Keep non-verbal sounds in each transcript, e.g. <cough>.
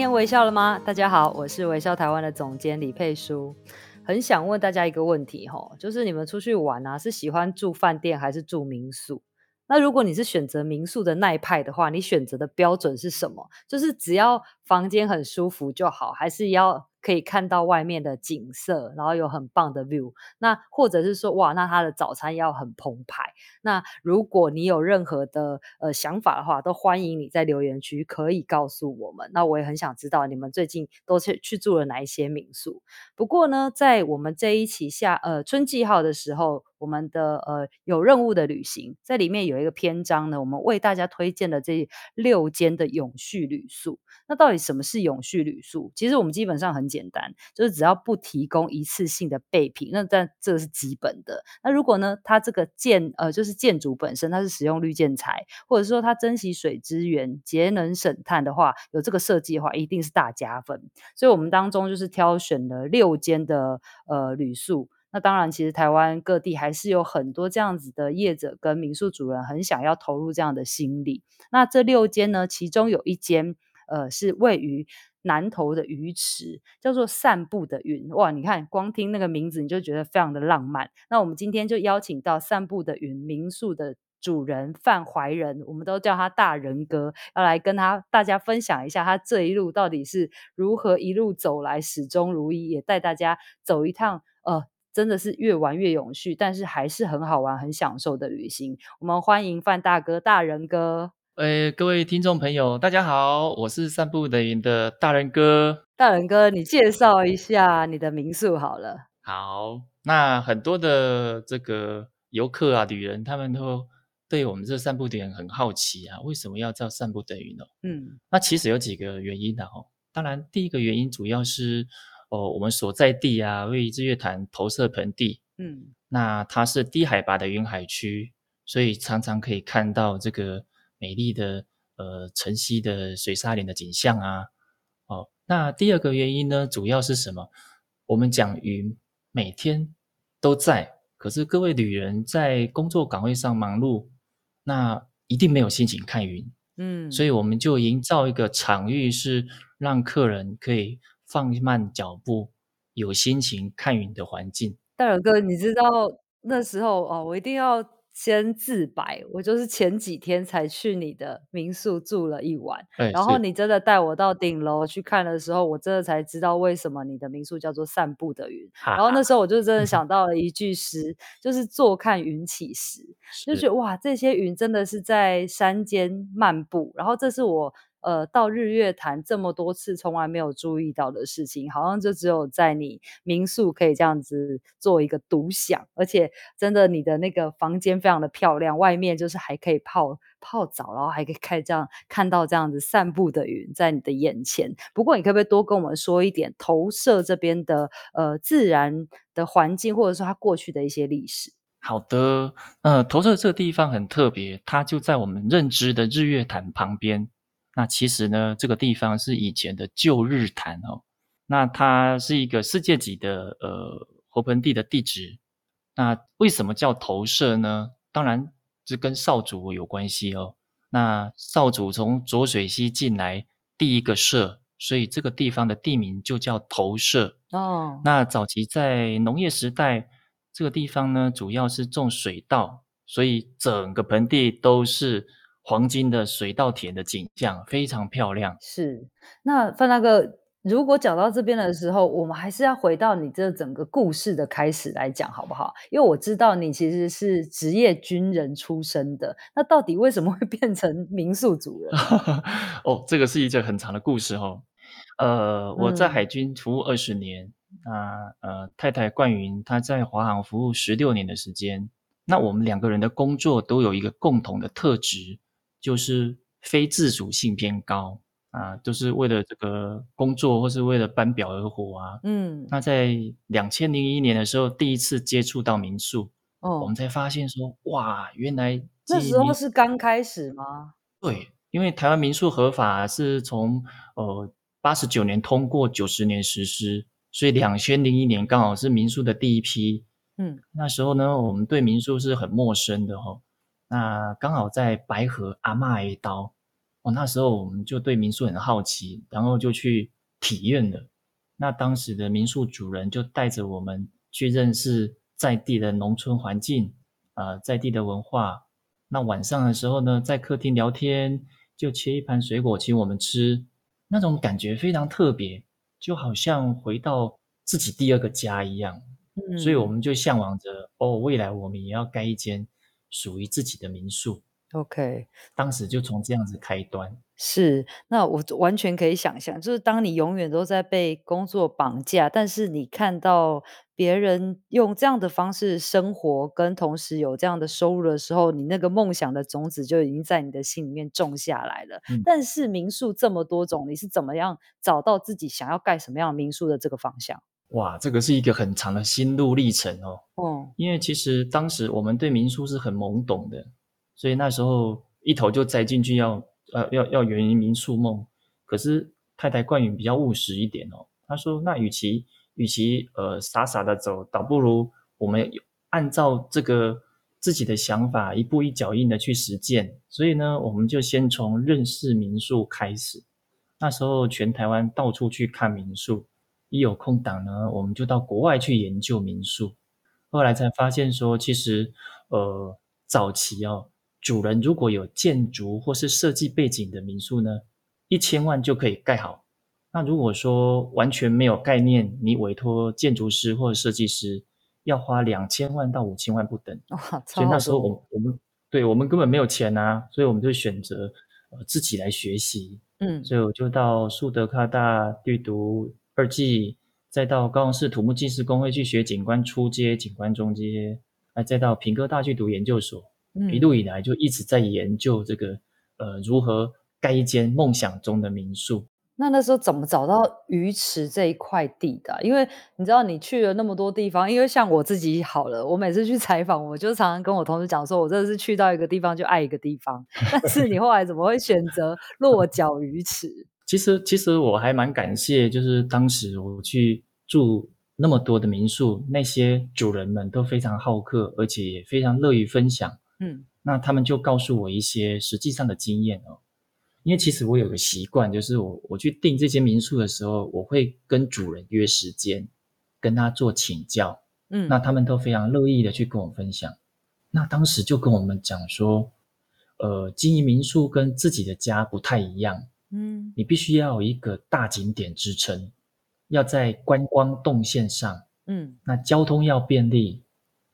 今天微笑了吗？大家好，我是微笑台湾的总监李佩书，很想问大家一个问题吼，就是你们出去玩啊，是喜欢住饭店还是住民宿？那如果你是选择民宿的那一派的话，你选择的标准是什么？就是只要房间很舒服就好，还是要？可以看到外面的景色，然后有很棒的 view。那或者是说，哇，那他的早餐要很澎湃。那如果你有任何的呃想法的话，都欢迎你在留言区可以告诉我们。那我也很想知道你们最近都去去住了哪一些民宿。不过呢，在我们这一期下呃春季号的时候，我们的呃有任务的旅行在里面有一个篇章呢，我们为大家推荐的这六间的永续旅宿。那到底什么是永续旅宿？其实我们基本上很简单，就是只要不提供一次性的备品，那但这个是基本的。那如果呢，它这个建呃就是建筑本身它是使用绿建材，或者说它珍惜水资源、节能省碳的话，有这个设计的话，一定是大加分。所以我们当中就是挑选了六间的呃旅宿。那当然，其实台湾各地还是有很多这样子的业者跟民宿主人很想要投入这样的心力。那这六间呢，其中有一间。呃，是位于南投的鱼池，叫做散步的云。哇，你看，光听那个名字你就觉得非常的浪漫。那我们今天就邀请到散步的云民宿的主人范怀仁，我们都叫他大仁哥，要来跟他大家分享一下他这一路到底是如何一路走来，始终如一，也带大家走一趟，呃，真的是越玩越永续，但是还是很好玩、很享受的旅行。我们欢迎范大哥、大人哥。诶，各位听众朋友，大家好，我是散步的云的大人哥。大人哥，你介绍一下你的民宿好了。好，那很多的这个游客啊、旅人，他们都对我们这散步的云很好奇啊，为什么要叫散步的云呢？嗯，那其实有几个原因的哦。当然，第一个原因主要是哦，我们所在地啊，位于日月潭投射盆地，嗯，那它是低海拔的云海区，所以常常可以看到这个。美丽的呃晨曦的水沙林的景象啊，哦，那第二个原因呢，主要是什么？我们讲云每天都在，可是各位旅人在工作岗位上忙碌，那一定没有心情看云，嗯，所以我们就营造一个场域，是让客人可以放慢脚步，有心情看云的环境。大勇哥，你知道那时候哦，我一定要。先自白，我就是前几天才去你的民宿住了一晚，欸、然后你真的带我到顶楼去看的时候，我真的才知道为什么你的民宿叫做散步的云。然后那时候我就真的想到了一句诗，就是坐看云起时，就觉得哇，这些云真的是在山间漫步，然后这是我。呃，到日月潭这么多次，从来没有注意到的事情，好像就只有在你民宿可以这样子做一个独享，而且真的，你的那个房间非常的漂亮，外面就是还可以泡泡澡，然后还可以看这样看到这样子散步的云在你的眼前。不过，你可不可以多跟我们说一点投射这边的呃自然的环境，或者说它过去的一些历史？好的，呃，投射这个地方很特别，它就在我们认知的日月潭旁边。那其实呢，这个地方是以前的旧日潭哦。那它是一个世界级的呃活盆地的地址。那为什么叫投射呢？当然这跟少主有关系哦。那少主从浊水溪进来第一个射，所以这个地方的地名就叫投射哦。那早期在农业时代，这个地方呢主要是种水稻，所以整个盆地都是。黄金的水稻田的景象非常漂亮。是，那范大哥，如果讲到这边的时候，我们还是要回到你这整个故事的开始来讲，好不好？因为我知道你其实是职业军人出身的，那到底为什么会变成民宿主人？<laughs> 哦，这个是一个很长的故事哦。呃，我在海军服务二十年，那、嗯、呃，太太冠云她在华航服务十六年的时间，那我们两个人的工作都有一个共同的特质。就是非自主性偏高，啊，都是为了这个工作或是为了班表而活啊。嗯，那在两千零一年的时候，第一次接触到民宿，哦，我们才发现说，哇，原来那时候是刚开始吗？对，因为台湾民宿合法是从呃八十九年通过，九十年实施，所以两千零一年刚好是民宿的第一批。嗯，那时候呢，我们对民宿是很陌生的哈、哦。那刚好在白河阿嬷一刀。哦，那时候我们就对民宿很好奇，然后就去体验了。那当时的民宿主人就带着我们去认识在地的农村环境，啊、呃，在地的文化。那晚上的时候呢，在客厅聊天，就切一盘水果请我们吃，那种感觉非常特别，就好像回到自己第二个家一样。嗯，所以我们就向往着，哦，未来我们也要盖一间属于自己的民宿。OK，当时就从这样子开端。是，那我完全可以想象，就是当你永远都在被工作绑架，但是你看到别人用这样的方式生活，跟同时有这样的收入的时候，你那个梦想的种子就已经在你的心里面种下来了。嗯。但是民宿这么多种，你是怎么样找到自己想要盖什么样的民宿的这个方向？哇，这个是一个很长的心路历程哦。哦，因为其实当时我们对民宿是很懵懂的。所以那时候一头就栽进去要，要呃要要圆民宿梦。可是太太冠云比较务实一点哦，她说：“那与其与其呃傻傻的走，倒不如我们按照这个自己的想法，一步一脚印的去实践。”所以呢，我们就先从认识民宿开始。那时候全台湾到处去看民宿，一有空档呢，我们就到国外去研究民宿。后来才发现说，其实呃早期哦。主人如果有建筑或是设计背景的民宿呢，一千万就可以盖好。那如果说完全没有概念，你委托建筑师或者设计师，要花两千万到五千万不等。哇，所以那时候我我们对我们根本没有钱啊，所以我们就选择呃自己来学习。嗯，所以我就到树德科大去读二技，再到高雄市土木技师工会去学景观初阶、景观中阶，哎，再到平科大去读研究所。一路以来就一直在研究这个，呃，如何盖一间梦想中的民宿。那那时候怎么找到鱼池这一块地的？因为你知道你去了那么多地方，因为像我自己好了，我每次去采访，我就常常跟我同事讲说，我真的是去到一个地方就爱一个地方。<laughs> 但是你后来怎么会选择落脚鱼池？其实，其实我还蛮感谢，就是当时我去住那么多的民宿，那些主人们都非常好客，而且也非常乐于分享。嗯，那他们就告诉我一些实际上的经验哦。因为其实我有个习惯，就是我我去订这些民宿的时候，我会跟主人约时间，跟他做请教。嗯，那他们都非常乐意的去跟我分享。那当时就跟我们讲说，呃，经营民宿跟自己的家不太一样。嗯，你必须要有一个大景点支撑，要在观光动线上，嗯，那交通要便利，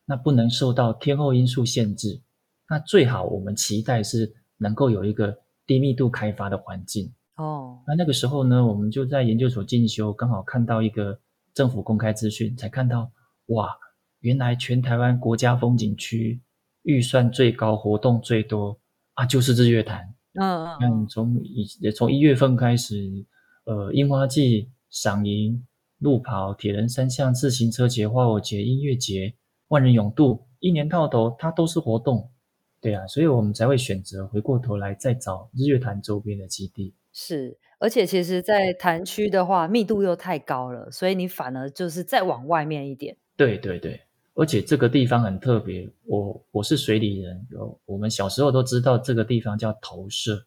那不能受到天候因素限制。那最好，我们期待是能够有一个低密度开发的环境哦。那那个时候呢，我们就在研究所进修，刚好看到一个政府公开资讯，才看到哇，原来全台湾国家风景区预算最高、活动最多啊，就是日月潭。嗯嗯。嗯，从一从一月份开始，呃，樱花季、赏樱、路跑、铁人三项、自行车节、花火节、音乐节、万人泳渡，一年到头它都是活动。对啊，所以我们才会选择回过头来再找日月潭周边的基地。是，而且其实，在潭区的话，密度又太高了，所以你反而就是再往外面一点。对对对，而且这个地方很特别。我我是水里人，有我们小时候都知道这个地方叫投射，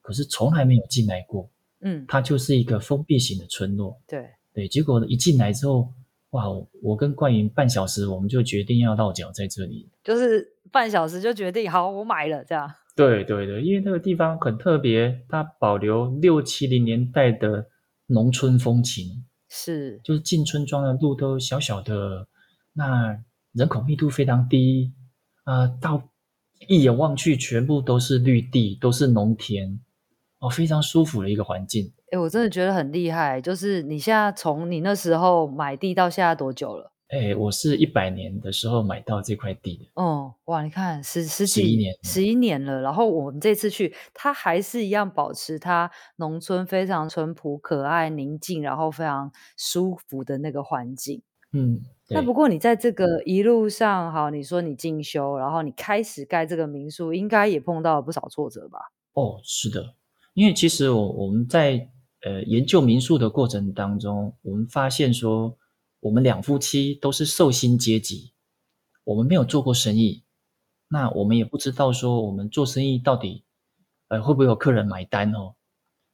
可是从来没有进来过。嗯，它就是一个封闭型的村落。对对，结果一进来之后，哇，我跟冠云半小时，我们就决定要落脚在这里，就是。半小时就决定好，我买了这样。对对对，因为那个地方很特别，它保留六七零年代的农村风情，是，就是进村庄的路都小小的，那人口密度非常低啊、呃，到一眼望去全部都是绿地，都是农田，哦，非常舒服的一个环境。哎，我真的觉得很厉害，就是你现在从你那时候买地到现在多久了？哎，我是一百年的时候买到这块地的。哦，哇，你看十十几十一年，十一年了。然后我们这次去，它还是一样保持它农村非常淳朴、可爱、宁静，然后非常舒服的那个环境。嗯，那不过你在这个一路上，好，你说你进修，然后你开始盖这个民宿，应该也碰到了不少挫折吧？哦，是的，因为其实我我们在呃研究民宿的过程当中，我们发现说。我们两夫妻都是受薪阶级，我们没有做过生意，那我们也不知道说我们做生意到底，呃，会不会有客人买单哦？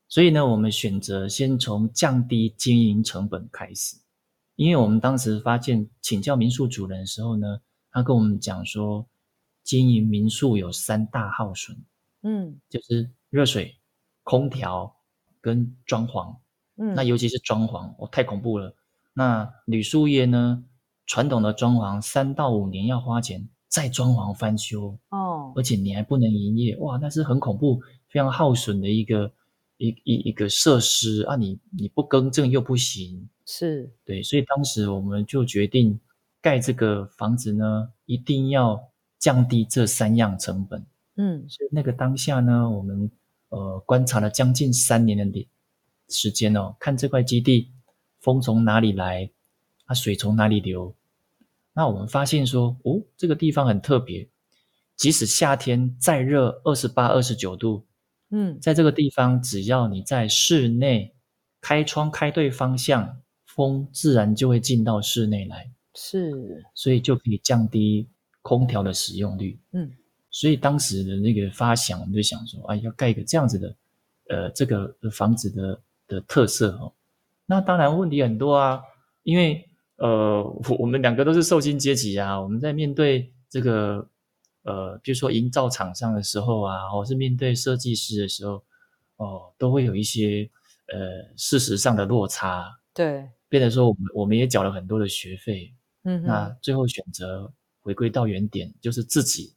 所以呢，我们选择先从降低经营成本开始，因为我们当时发现请教民宿主人的时候呢，他跟我们讲说，经营民宿有三大耗损，嗯，就是热水、空调跟装潢，嗯，那尤其是装潢，哦，太恐怖了。那旅宿业呢？传统的装潢三到五年要花钱再装潢翻修哦，而且你还不能营业，哇，那是很恐怖、非常耗损的一个一一一个设施啊！你你不更正又不行，是对，所以当时我们就决定盖这个房子呢，一定要降低这三样成本。嗯，所以那个当下呢，我们呃观察了将近三年的时间哦，看这块基地。风从哪里来？啊，水从哪里流？那我们发现说，哦，这个地方很特别。即使夏天再热，二十八、二十九度，嗯，在这个地方，只要你在室内开窗开对方向，风自然就会进到室内来。是，所以就可以降低空调的使用率。嗯，所以当时的那个发想，我们就想说，哎，要盖一个这样子的，呃，这个房子的的特色哦。那当然问题很多啊，因为呃，我们两个都是受薪阶级啊，我们在面对这个呃，比如说营造厂商的时候啊，或是面对设计师的时候，哦、呃，都会有一些呃事实上的落差。对，变得说我们我们也缴了很多的学费，嗯，那最后选择回归到原点，就是自己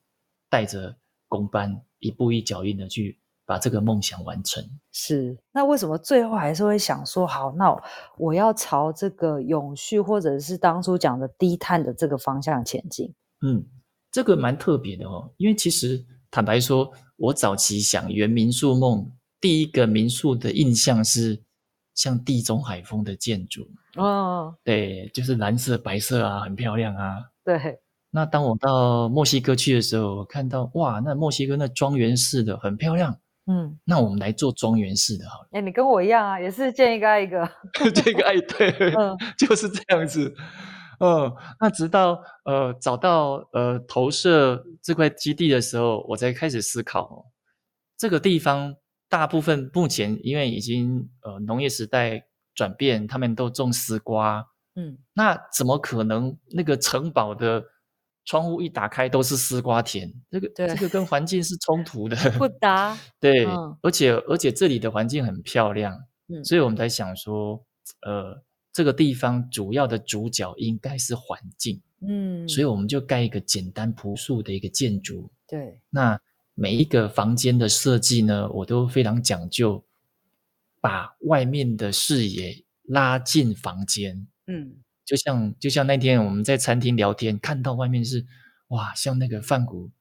带着工班一步一脚印的去。把这个梦想完成。是，那为什么最后还是会想说，好，那我要朝这个永续，或者是当初讲的低碳的这个方向前进？嗯，这个蛮特别的哦，因为其实坦白说，我早期想圆民宿梦，第一个民宿的印象是像地中海风的建筑哦，对，就是蓝色、白色啊，很漂亮啊。对。那当我到墨西哥去的时候，我看到哇，那墨西哥那庄园式的很漂亮。嗯，那我们来做庄园式的好了。哎，你跟我一样啊，也是见一个爱一个。<laughs> 见一个爱对，嗯，就是这样子。嗯，那直到呃找到呃投射这块基地的时候，我才开始思考，这个地方大部分目前因为已经呃农业时代转变，他们都种丝瓜。嗯，那怎么可能那个城堡的？窗户一打开都是丝瓜田，这个这个跟环境是冲突的，不 <laughs> 搭。对，嗯、而且而且这里的环境很漂亮，嗯，所以我们才想说，呃，这个地方主要的主角应该是环境，嗯，所以我们就盖一个简单朴素的一个建筑。对，那每一个房间的设计呢，我都非常讲究，把外面的视野拉进房间，嗯。就像就像那天我们在餐厅聊天，看到外面是哇，像那个梵谷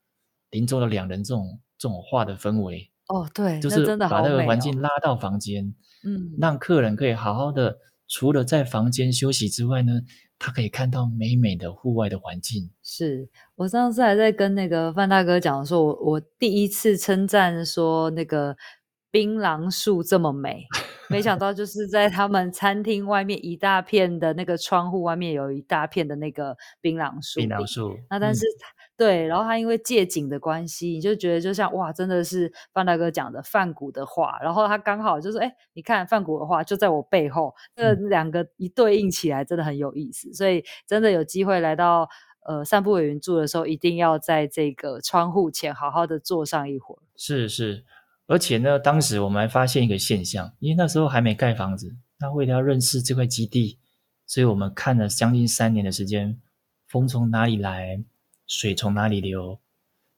林州的两人这种这种画的氛围哦，对，就是把那个环境拉到房间，嗯，让客人可以好好的，除了在房间休息之外呢，他可以看到美美的户外的环境。是我上次还在跟那个范大哥讲说，我我第一次称赞说那个槟榔树这么美。<laughs> 没想到就是在他们餐厅外面一大片的那个窗户外面有一大片的那个槟榔树。槟榔树。那但是、嗯、对，然后他因为借景的关系，你就觉得就像哇，真的是范大哥讲的范谷的话。然后他刚好就是哎，你看范谷的话就在我背后，这两个一对应起来真的很有意思。嗯、所以真的有机会来到呃散步委员住的时候，一定要在这个窗户前好好的坐上一会儿。是是。而且呢，当时我们还发现一个现象，因为那时候还没盖房子，那为了要认识这块基地，所以我们看了将近三年的时间，风从哪里来，水从哪里流，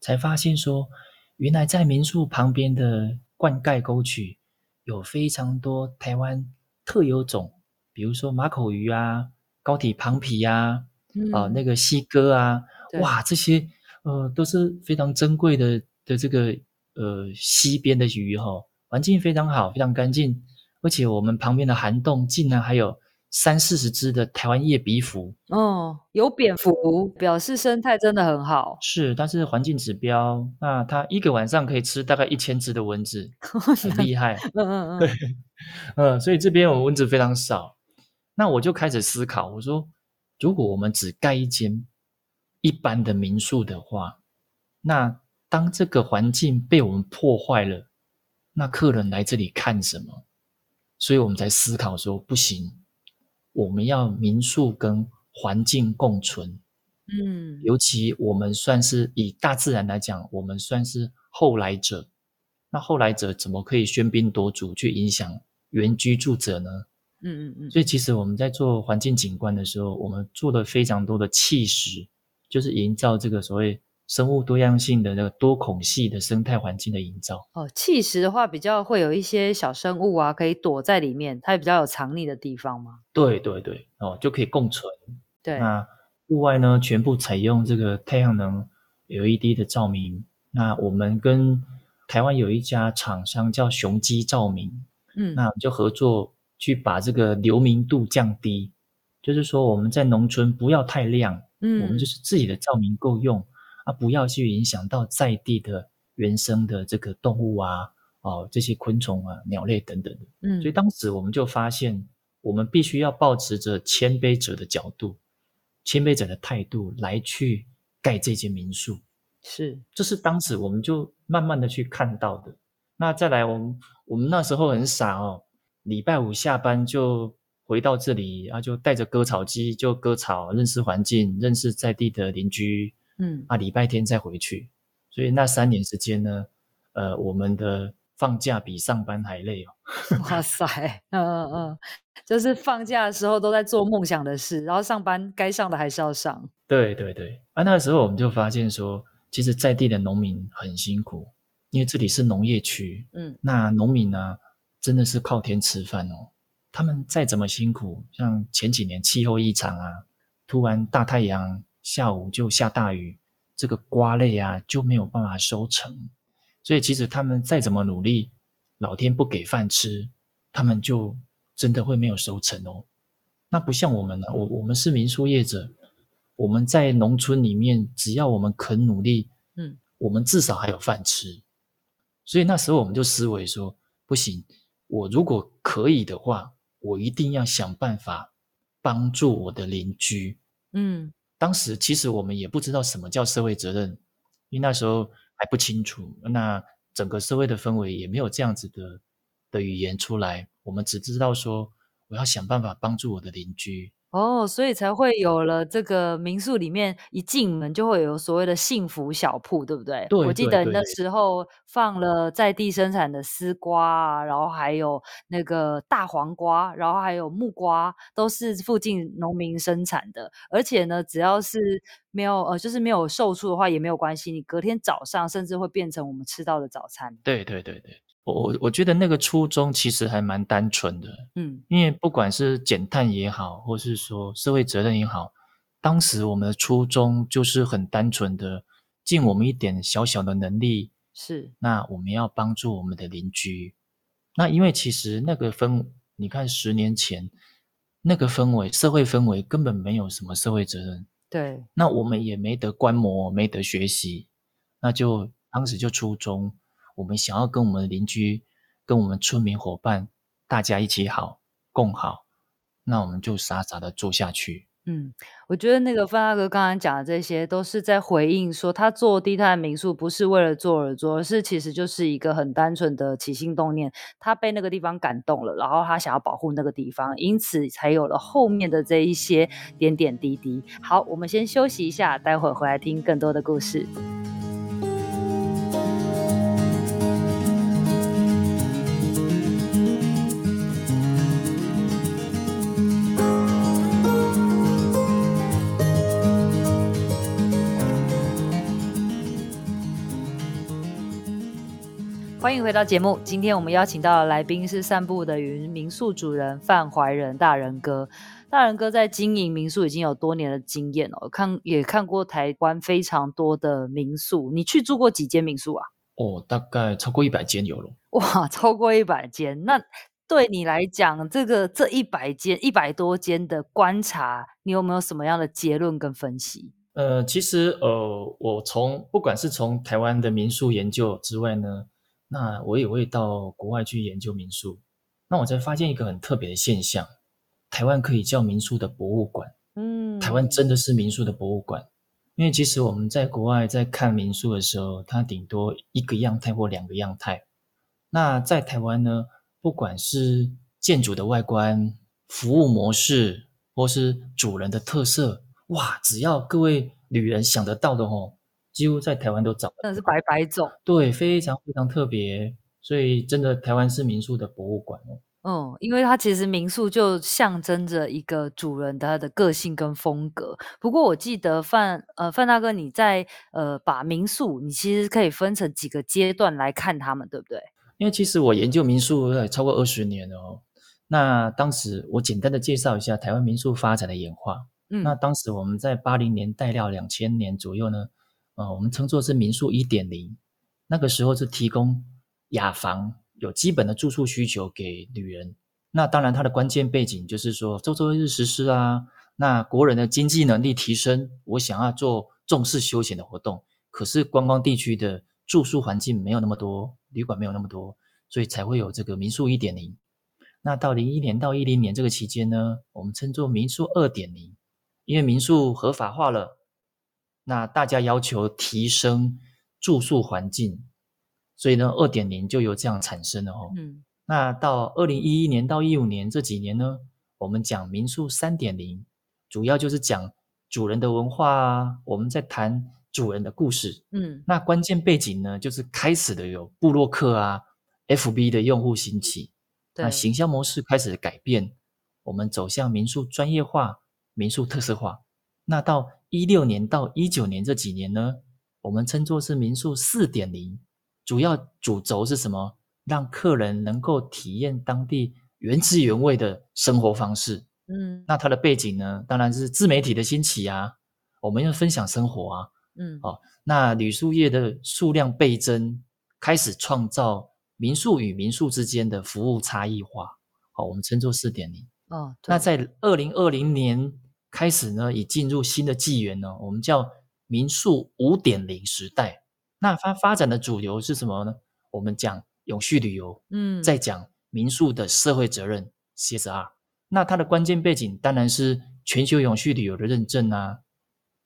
才发现说，原来在民宿旁边的灌溉沟渠有非常多台湾特有种，比如说马口鱼啊、高体庞皮啊，啊、呃，那个溪哥啊，哇，这些呃都是非常珍贵的的这个呃溪边的鱼哈、哦，环境非常好，非常干净，而且我们旁边的涵洞竟然还有三四十只的台湾叶鼻蝠哦，有蝙蝠，表示生态真的很好。是，但是环境指标，那它一个晚上可以吃大概一千只的蚊子，<laughs> 很厉害。嗯嗯嗯，对，嗯，所以这边我们蚊子非常少。那我就开始思考，我说，如果我们只盖一间一般的民宿的话，那当这个环境被我们破坏了，那客人来这里看什么？所以我们才思考说，不行，我们要民宿跟环境共存。嗯，尤其我们算是以大自然来讲，我们算是后来者。那后来者怎么可以喧宾夺主去影响原居住者呢？嗯嗯嗯，所以其实我们在做环境景观的时候，我们做了非常多的砌石，就是营造这个所谓生物多样性的那个多孔隙的生态环境的营造。哦，气石的话比较会有一些小生物啊，可以躲在里面，它也比较有藏匿的地方吗？对对对，哦，就可以共存。对，那户外呢，全部采用这个太阳能 LED 的照明。那我们跟台湾有一家厂商叫雄基照明，嗯，那就合作。去把这个流明度降低，就是说我们在农村不要太亮，嗯，我们就是自己的照明够用啊，不要去影响到在地的原生的这个动物啊，哦，这些昆虫啊、鸟类等等的，嗯，所以当时我们就发现，我们必须要抱持着谦卑者的角度、谦卑者的态度来去盖这间民宿，是，这是当时我们就慢慢的去看到的。那再来，我们我们那时候很傻哦。礼拜五下班就回到这里，然后就带着割草机就割草，认识环境，认识在地的邻居。嗯，啊，礼拜天再回去。所以那三年时间呢，呃，我们的放假比上班还累哦。<laughs> 哇塞，嗯嗯嗯，就是放假的时候都在做梦想的事，然后上班该上的还是要上。对对对，啊，那时候我们就发现说，其实在地的农民很辛苦，因为这里是农业区。嗯，那农民呢？真的是靠天吃饭哦。他们再怎么辛苦，像前几年气候异常啊，突然大太阳，下午就下大雨，这个瓜类啊就没有办法收成。所以其实他们再怎么努力，老天不给饭吃，他们就真的会没有收成哦。那不像我们呢，我我们是民宿业者，我们在农村里面，只要我们肯努力，嗯，我们至少还有饭吃。所以那时候我们就思维说，不行。我如果可以的话，我一定要想办法帮助我的邻居。嗯，当时其实我们也不知道什么叫社会责任，因为那时候还不清楚。那整个社会的氛围也没有这样子的的语言出来，我们只知道说我要想办法帮助我的邻居。哦，所以才会有了这个民宿里面一进门就会有所谓的幸福小铺，对不对？对，我记得那时候放了在地生产的丝瓜啊，然后还有那个大黄瓜，然后还有木瓜，都是附近农民生产的。而且呢，只要是没有呃，就是没有售出的话也没有关系，你隔天早上甚至会变成我们吃到的早餐。对对对对。我我我觉得那个初衷其实还蛮单纯的，嗯，因为不管是减碳也好，或是说社会责任也好，当时我们的初衷就是很单纯的，尽我们一点小小的能力，是，那我们要帮助我们的邻居。那因为其实那个氛，你看十年前那个氛围，社会氛围根本没有什么社会责任，对，那我们也没得观摩，没得学习，那就当时就初衷。我们想要跟我们的邻居、跟我们村民伙伴，大家一起好、共好，那我们就傻傻的做下去。嗯，我觉得那个范大哥刚刚讲的这些，都是在回应说，他做低碳民宿不是为了做而做，而是其实就是一个很单纯的起心动念，他被那个地方感动了，然后他想要保护那个地方，因此才有了后面的这一些点点滴滴。好，我们先休息一下，待会儿回来听更多的故事。欢欢迎回到节目。今天我们邀请到的来宾是散步的云民宿主人范怀仁大仁哥。大仁哥在经营民宿已经有多年的经验哦，看也看过台湾非常多的民宿。你去住过几间民宿啊？哦，大概超过一百间有了。哇，超过一百间。那对你来讲，这个这一百间、一百多间的观察，你有没有什么样的结论跟分析？呃，其实呃，我从不管是从台湾的民宿研究之外呢，那我也会到国外去研究民宿，那我才发现一个很特别的现象：台湾可以叫民宿的博物馆。嗯，台湾真的是民宿的博物馆，因为其实我们在国外在看民宿的时候，它顶多一个样态或两个样态。那在台湾呢，不管是建筑的外观、服务模式，或是主人的特色。哇！只要各位旅人想得到的哦，几乎在台湾都找。真的是百百种。对，非常非常特别，所以真的台湾是民宿的博物馆哦。嗯，因为它其实民宿就象征着一个主人他的个性跟风格。不过我记得范呃范大哥你在呃把民宿，你其实可以分成几个阶段来看他们，对不对？因为其实我研究民宿也超过二十年了哦。那当时我简单的介绍一下台湾民宿发展的演化。嗯，那当时我们在八零年代到两千年左右呢，呃，我们称作是民宿一点零，那个时候是提供雅房，有基本的住宿需求给旅人。那当然，它的关键背景就是说，周周日实施啊。那国人的经济能力提升，我想要做重视休闲的活动，可是观光地区的住宿环境没有那么多，旅馆没有那么多，所以才会有这个民宿一点零。那到零一年到一零年这个期间呢，我们称作民宿二点零。因为民宿合法化了，那大家要求提升住宿环境，所以呢，二点零就有这样产生了哦。嗯，那到二零一一年到一五年这几年呢，我们讲民宿三点零，主要就是讲主人的文化啊，我们在谈主人的故事。嗯，那关键背景呢，就是开始的有布洛克啊，FB 的用户兴起，那行销模式开始改变，我们走向民宿专业化。民宿特色化，那到一六年到一九年这几年呢，我们称作是民宿四点零，主要主轴是什么？让客人能够体验当地原汁原味的生活方式。嗯，那它的背景呢，当然是自媒体的兴起啊，我们要分享生活啊。嗯，哦，那旅宿业的数量倍增，开始创造民宿与民宿之间的服务差异化。好，我们称作四点零。哦，那在二零二零年。开始呢，已进入新的纪元呢，我们叫民宿五点零时代。那它发展的主流是什么呢？我们讲永续旅游，嗯，再讲民宿的社会责任 CSR。那它的关键背景当然是全球永续旅游的认证啊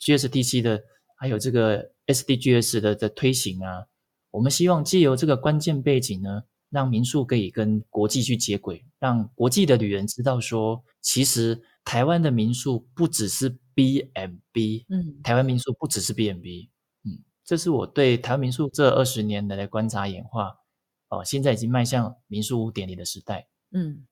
，GSTC 的，还有这个 SDGs 的的推行啊。我们希望借由这个关键背景呢，让民宿可以跟国际去接轨，让国际的旅人知道说，其实。台湾的民宿不只是 B&B，嗯，台湾民宿不只是 B&B，嗯，这是我对台湾民宿这二十年来的观察演化，哦，现在已经迈向民宿五点零的时代，嗯，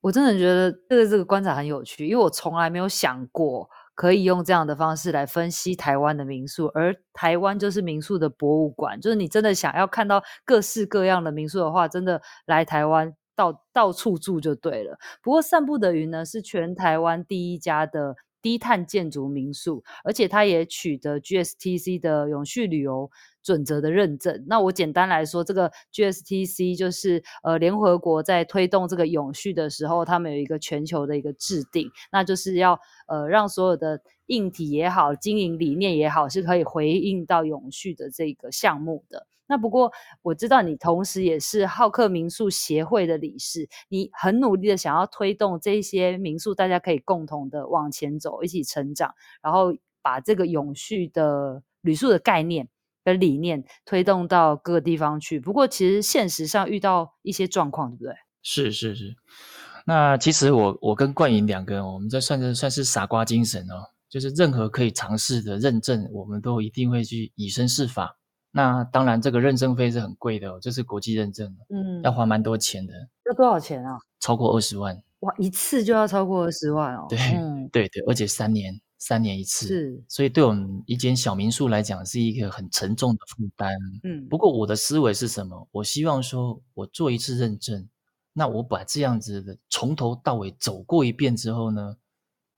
我真的觉得这个这个观察很有趣，因为我从来没有想过可以用这样的方式来分析台湾的民宿，而台湾就是民宿的博物馆，就是你真的想要看到各式各样的民宿的话，真的来台湾。到到处住就对了。不过散步的云呢，是全台湾第一家的低碳建筑民宿，而且它也取得 GSTC 的永续旅游准则的认证。那我简单来说，这个 GSTC 就是呃联合国在推动这个永续的时候，他们有一个全球的一个制定，那就是要呃让所有的硬体也好，经营理念也好，是可以回应到永续的这个项目的。那不过我知道你同时也是好客民宿协会的理事，你很努力的想要推动这些民宿，大家可以共同的往前走，一起成长，然后把这个永续的旅宿的概念跟理念推动到各个地方去。不过其实现实上遇到一些状况，对不对？是是是。那其实我我跟冠颖两个人，我们这算是算是傻瓜精神哦，就是任何可以尝试的认证，我们都一定会去以身试法。那当然，这个认证费是很贵的哦，这是国际认证，嗯，要花蛮多钱的。要多少钱啊？超过二十万。哇，一次就要超过二十万哦。对，嗯、对对，而且三年，三年一次，是，所以对我们一间小民宿来讲是一个很沉重的负担。嗯，不过我的思维是什么？我希望说，我做一次认证，那我把这样子的从头到尾走过一遍之后呢，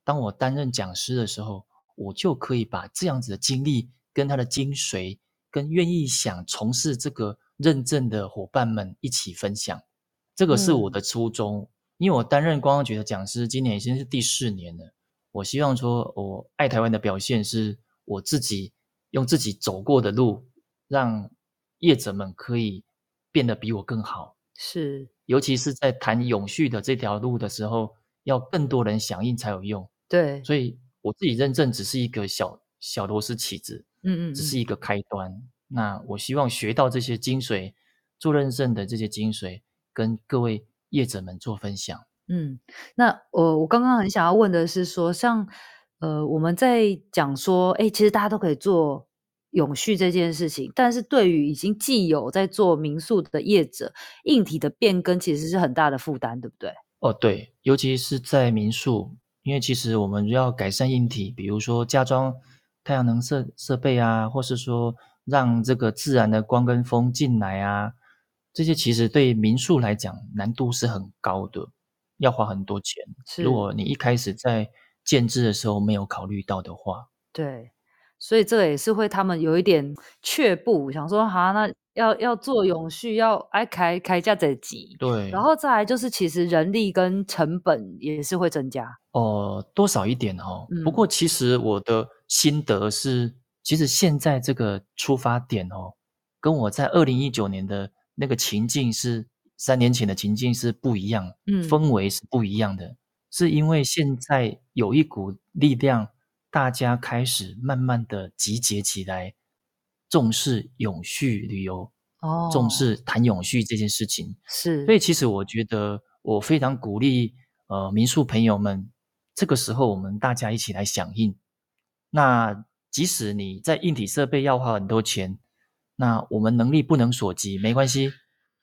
当我担任讲师的时候，我就可以把这样子的经历跟他的精髓，跟愿意想从事这个认证的伙伴们一起分享。这个是我的初衷，嗯、因为我担任观光局的讲师，今年已经是第四年了。我希望说，我爱台湾的表现是我自己用自己走过的路，让业者们可以变得比我更好。是，尤其是在谈永续的这条路的时候，要更多人响应才有用。对，所以我自己认证只是一个小小螺丝起子，嗯，嗯嗯，只是一个开端。那我希望学到这些精髓，做认证的这些精髓，跟各位业者们做分享。嗯，那我我刚刚很想要问的是说，像呃我们在讲说，哎，其实大家都可以做永续这件事情，但是对于已经既有在做民宿的业者，硬体的变更其实是很大的负担，对不对？哦，对，尤其是在民宿，因为其实我们要改善硬体，比如说加装太阳能设设备啊，或是说让这个自然的光跟风进来啊，这些其实对民宿来讲难度是很高的。要花很多钱，是。如果你一开始在建制的时候没有考虑到的话，对，所以这个也是会他们有一点却步，想说哈，那要要做永续，要哎开开价再急，对，然后再来就是其实人力跟成本也是会增加，哦、呃，多少一点哦。嗯、不过其实我的心得是，其实现在这个出发点哦，跟我在二零一九年的那个情境是。三年前的情境是不一样，嗯，氛围是不一样的，是因为现在有一股力量，大家开始慢慢的集结起来，重视永续旅游，哦，重视谈永续这件事情，是，所以其实我觉得我非常鼓励，呃，民宿朋友们，这个时候我们大家一起来响应，那即使你在硬体设备要花很多钱，那我们能力不能所及，没关系。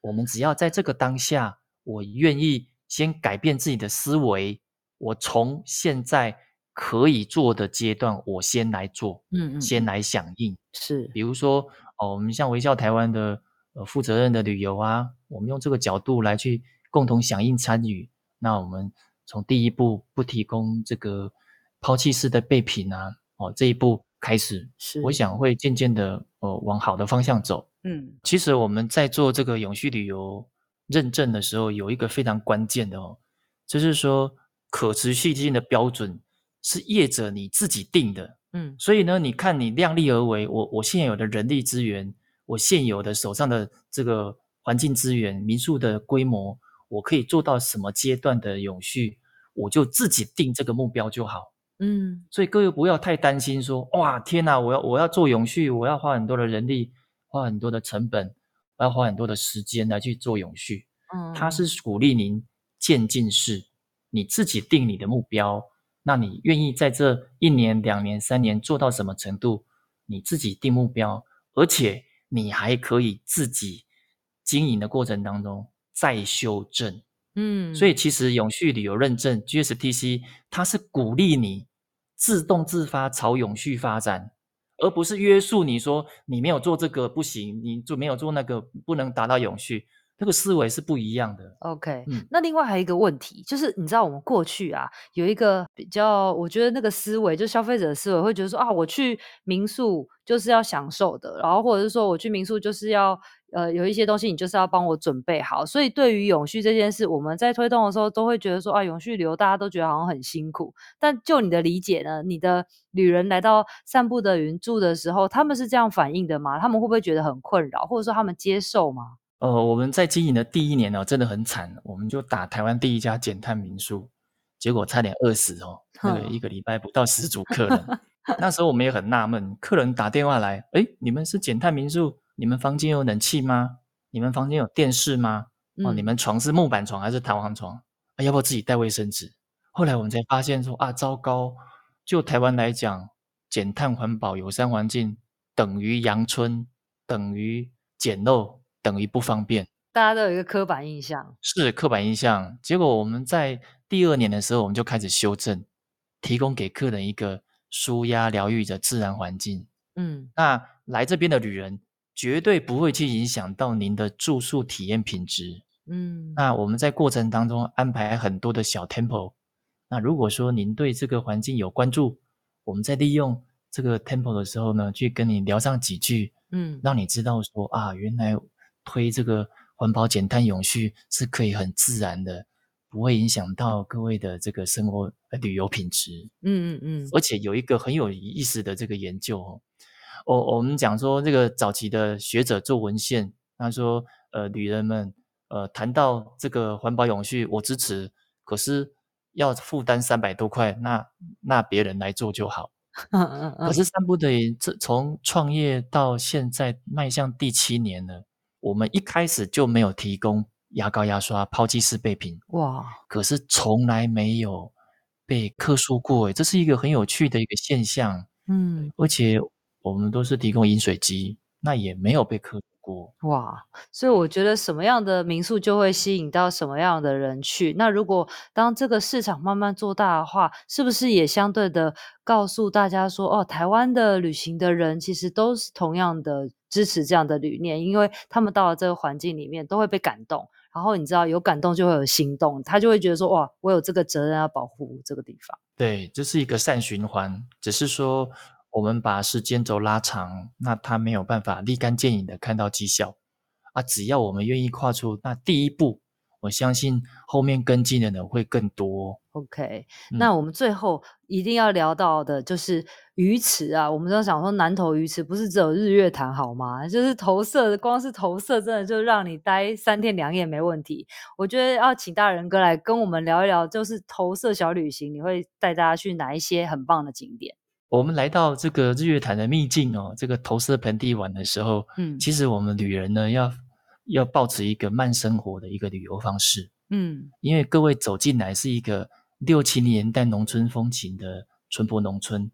我们只要在这个当下，我愿意先改变自己的思维，我从现在可以做的阶段，我先来做，嗯嗯，先来响应，是，比如说哦，我们像微笑台湾的呃负责任的旅游啊，我们用这个角度来去共同响应参与，那我们从第一步不提供这个抛弃式的备品啊，哦这一步开始，是，我想会渐渐的呃往好的方向走。嗯，其实我们在做这个永续旅游认证的时候，有一个非常关键的哦，就是说可持续性的标准是业者你自己定的。嗯，所以呢，你看你量力而为，我我现有的人力资源，我现有的手上的这个环境资源、民宿的规模，我可以做到什么阶段的永续，我就自己定这个目标就好。嗯，所以各位不要太担心说，哇，天哪，我要我要做永续，我要花很多的人力。花很多的成本，我要花很多的时间来去做永续。嗯，它是鼓励您渐进式，你自己定你的目标。那你愿意在这一年、两年、三年做到什么程度？你自己定目标，而且你还可以自己经营的过程当中再修正。嗯，所以其实永续旅游认证 GSTC，它是鼓励你自动自发朝永续发展。而不是约束你说你没有做这个不行，你就没有做那个不能达到永续，这个思维是不一样的。OK，嗯，那另外还有一个问题，就是你知道我们过去啊有一个比较，我觉得那个思维就消费者的思维会觉得说啊，我去民宿就是要享受的，然后或者是说我去民宿就是要。呃，有一些东西你就是要帮我准备好，所以对于永续这件事，我们在推动的时候都会觉得说啊，永续旅游大家都觉得好像很辛苦。但就你的理解呢，你的旅人来到散步的云住的时候，他们是这样反应的吗？他们会不会觉得很困扰，或者说他们接受吗？呃，我们在经营的第一年呢，真的很惨，我们就打台湾第一家减碳民宿，结果差点饿死哦，那个一个礼拜不到十组客人。那时候我们也很纳闷，客人打电话来，哎，你们是减碳民宿？你们房间有冷气吗？你们房间有电视吗？嗯、哦，你们床是木板床还是弹簧床？啊，要不要自己带卫生纸？后来我们才发现说啊，糟糕！就台湾来讲，减碳环保友善环境等于阳春，等于简陋，等于不方便。大家都有一个刻板印象，是刻板印象。结果我们在第二年的时候，我们就开始修正，提供给客人一个舒压疗愈的自然环境。嗯，那来这边的旅人绝对不会去影响到您的住宿体验品质。嗯，那我们在过程当中安排很多的小 temple。那如果说您对这个环境有关注，我们在利用这个 temple 的时候呢，去跟你聊上几句，嗯，让你知道说啊，原来推这个环保、减碳、永续是可以很自然的，不会影响到各位的这个生活旅游品质。嗯嗯嗯。而且有一个很有意思的这个研究哦，我我们讲说这个早期的学者做文献，他说呃，女人们呃谈到这个环保永续，我支持，可是。要负担三百多块，那那别人来做就好。<laughs> 嗯嗯嗯。可是三步的人，这从创业到现在迈向第七年了，我们一开始就没有提供牙膏、牙刷、抛弃式备品。哇！可是从来没有被克诉过，诶，这是一个很有趣的一个现象。嗯，而且我们都是提供饮水机，那也没有被客。哇，所以我觉得什么样的民宿就会吸引到什么样的人去。那如果当这个市场慢慢做大的话，是不是也相对的告诉大家说，哦，台湾的旅行的人其实都是同样的支持这样的理念，因为他们到了这个环境里面都会被感动。然后你知道有感动就会有行动，他就会觉得说，哇，我有这个责任要保护这个地方。对，这是一个善循环，只是说。我们把时间轴拉长，那他没有办法立竿见影的看到绩效啊！只要我们愿意跨出那第一步，我相信后面跟进的人会更多。OK，嗯，那我们最后一定要聊到的就是鱼池啊！我们都想说南投鱼池不是只有日月潭好吗？就是投射，光是投射真的就让你待三天两夜没问题。我觉得要请大仁哥来跟我们聊一聊，就是投射小旅行，你会带大家去哪一些很棒的景点？我们来到这个日月潭的秘境哦，这个投射盆地玩的时候，嗯，其实我们旅人呢要要保持一个慢生活的一个旅游方式，嗯，因为各位走进来是一个六七年代农村风情的淳朴农村，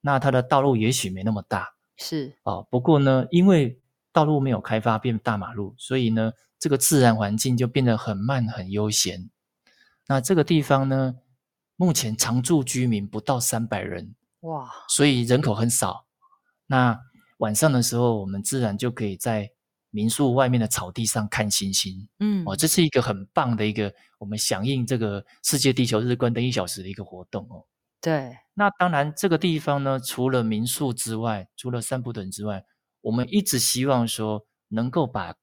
那它的道路也许没那么大，是哦，不过呢，因为道路没有开发变大马路，所以呢，这个自然环境就变得很慢很悠闲。那这个地方呢，目前常住居民不到三百人。哇，所以人口很少。那晚上的时候，我们自然就可以在民宿外面的草地上看星星。嗯，哦，这是一个很棒的一个我们响应这个世界地球日关灯一小时的一个活动哦。对，那当然这个地方呢，除了民宿之外，除了散步等之外，我们一直希望说能够把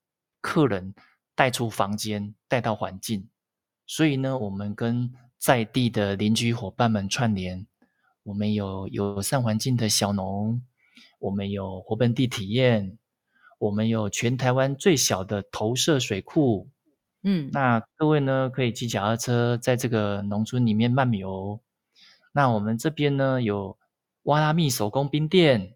客人带出房间，带到环境。所以呢，我们跟在地的邻居伙伴们串联。我们有友善环境的小农，我们有活本地体验，我们有全台湾最小的投射水库。嗯，那各位呢，可以骑脚踏车在这个农村里面漫游。那我们这边呢，有哇拉蜜手工冰店，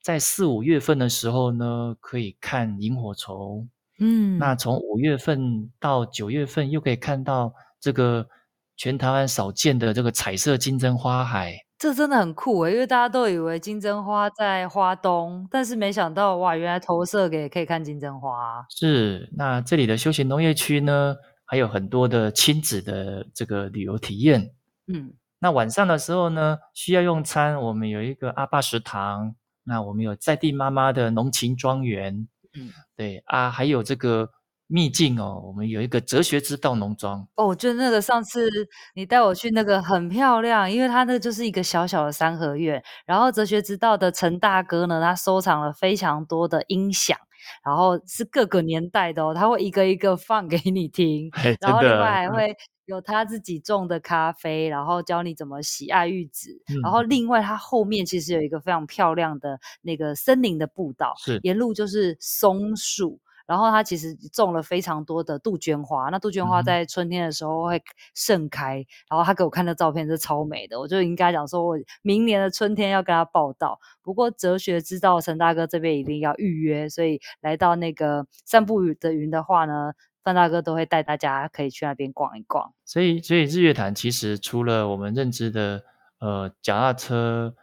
在四五月份的时候呢，可以看萤火虫。嗯，那从五月份到九月份，又可以看到这个全台湾少见的这个彩色金针花海。这真的很酷诶，因为大家都以为金针花在花东，但是没想到哇，原来投射给可以看金针花。是，那这里的休闲农业区呢，还有很多的亲子的这个旅游体验。嗯，那晚上的时候呢，需要用餐，我们有一个阿爸食堂，那我们有在地妈妈的农情庄园。嗯，对啊，还有这个。秘境哦，我们有一个哲学之道农庄。哦，我觉得那个上次你带我去那个很漂亮，因为它那个就是一个小小的三合院，然后哲学之道的陈大哥呢，他收藏了非常多的音响，然后是各个年代的哦，他会一个一个放给你听，<laughs> 然后另外还会有他自己种的咖啡，然后教你怎么喜爱玉子，嗯、然后另外他后面其实有一个非常漂亮的那个森林的步道，是。沿路就是松树。然后它其实种了非常多的杜鹃花，那杜鹃花在春天的时候会盛开。嗯、然后他给我看的照片是超美的，我就应该讲说，我明年的春天要跟他报道。不过哲学之道陈大哥这边一定要预约，所以来到那个散步的云的话呢，范大哥都会带大家可以去那边逛一逛。所以，所以日月潭其实除了我们认知的呃脚踏车、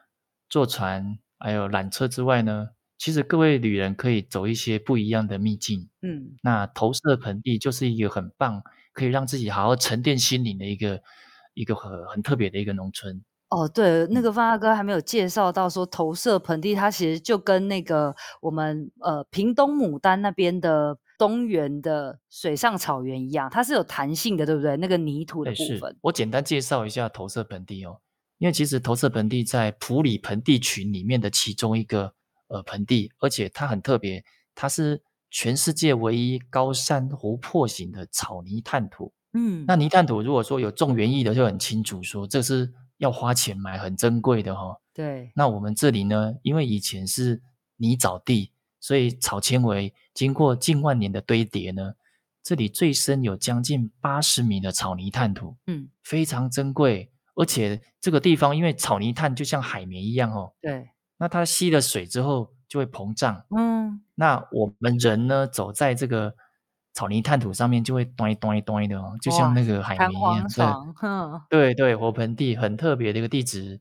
坐船还有缆车之外呢。其实各位旅人可以走一些不一样的秘境，嗯，那投射盆地就是一个很棒，可以让自己好好沉淀心灵的一个一个很很特别的一个农村。哦，对，那个方大哥还没有介绍到说投射盆地，它其实就跟那个我们呃屏东牡丹那边的东原的水上草原一样，它是有弹性的，对不对？那个泥土的部分。我简单介绍一下投射盆地哦，因为其实投射盆地在普里盆地群里面的其中一个呃盆地，而且它很特别，它是全世界唯一高山湖泊型的草泥炭土。嗯，那泥炭土如果说有种园艺的，就很清楚说这是。要花钱买，很珍贵的哈、哦。对，那我们这里呢，因为以前是泥沼地，所以草纤维经过近万年的堆叠呢，这里最深有将近八十米的草泥炭土，嗯，非常珍贵。而且这个地方因为草泥炭就像海绵一样哦，对，那它吸了水之后就会膨胀，嗯，那我们人呢走在这个。草泥炭土上面就会端一端一端的哦，就像那个海绵一样。对对对，火盆地很特别的一个地质。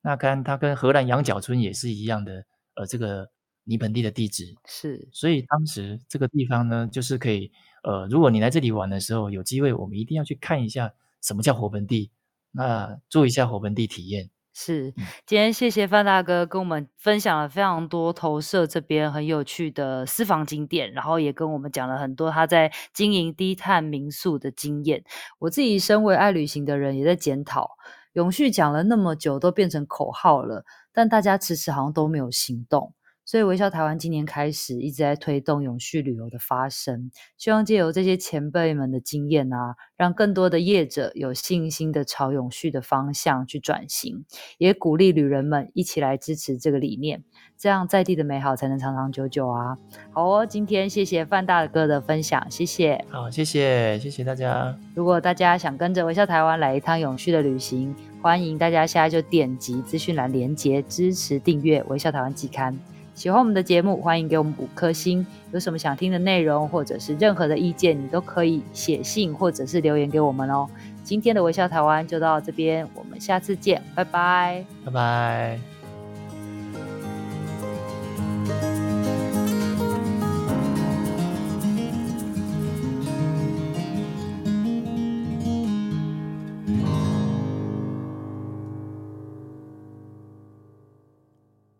那跟它跟荷兰羊角村也是一样的，呃，这个泥盆地的地质是。所以当时这个地方呢，就是可以，呃，如果你来这里玩的时候，有机会我们一定要去看一下什么叫火盆地，那做一下火盆地体验。是，今天谢谢范大哥跟我们分享了非常多投射这边很有趣的私房景点，然后也跟我们讲了很多他在经营低碳民宿的经验。我自己身为爱旅行的人，也在检讨，永续讲了那么久，都变成口号了，但大家迟迟好像都没有行动。所以微笑台湾今年开始一直在推动永续旅游的发生，希望借由这些前辈们的经验啊，让更多的业者有信心的朝永续的方向去转型，也鼓励旅人们一起来支持这个理念，这样在地的美好才能长长久久啊！好哦，今天谢谢范大哥的分享，谢谢。好，谢谢，谢谢大家。如果大家想跟着微笑台湾来一趟永续的旅行，欢迎大家现在就点击资讯栏连接支持订阅微笑台湾季刊。喜欢我们的节目，欢迎给我们五颗星。有什么想听的内容，或者是任何的意见，你都可以写信或者是留言给我们哦。今天的微笑台湾就到这边，我们下次见，拜拜，拜拜。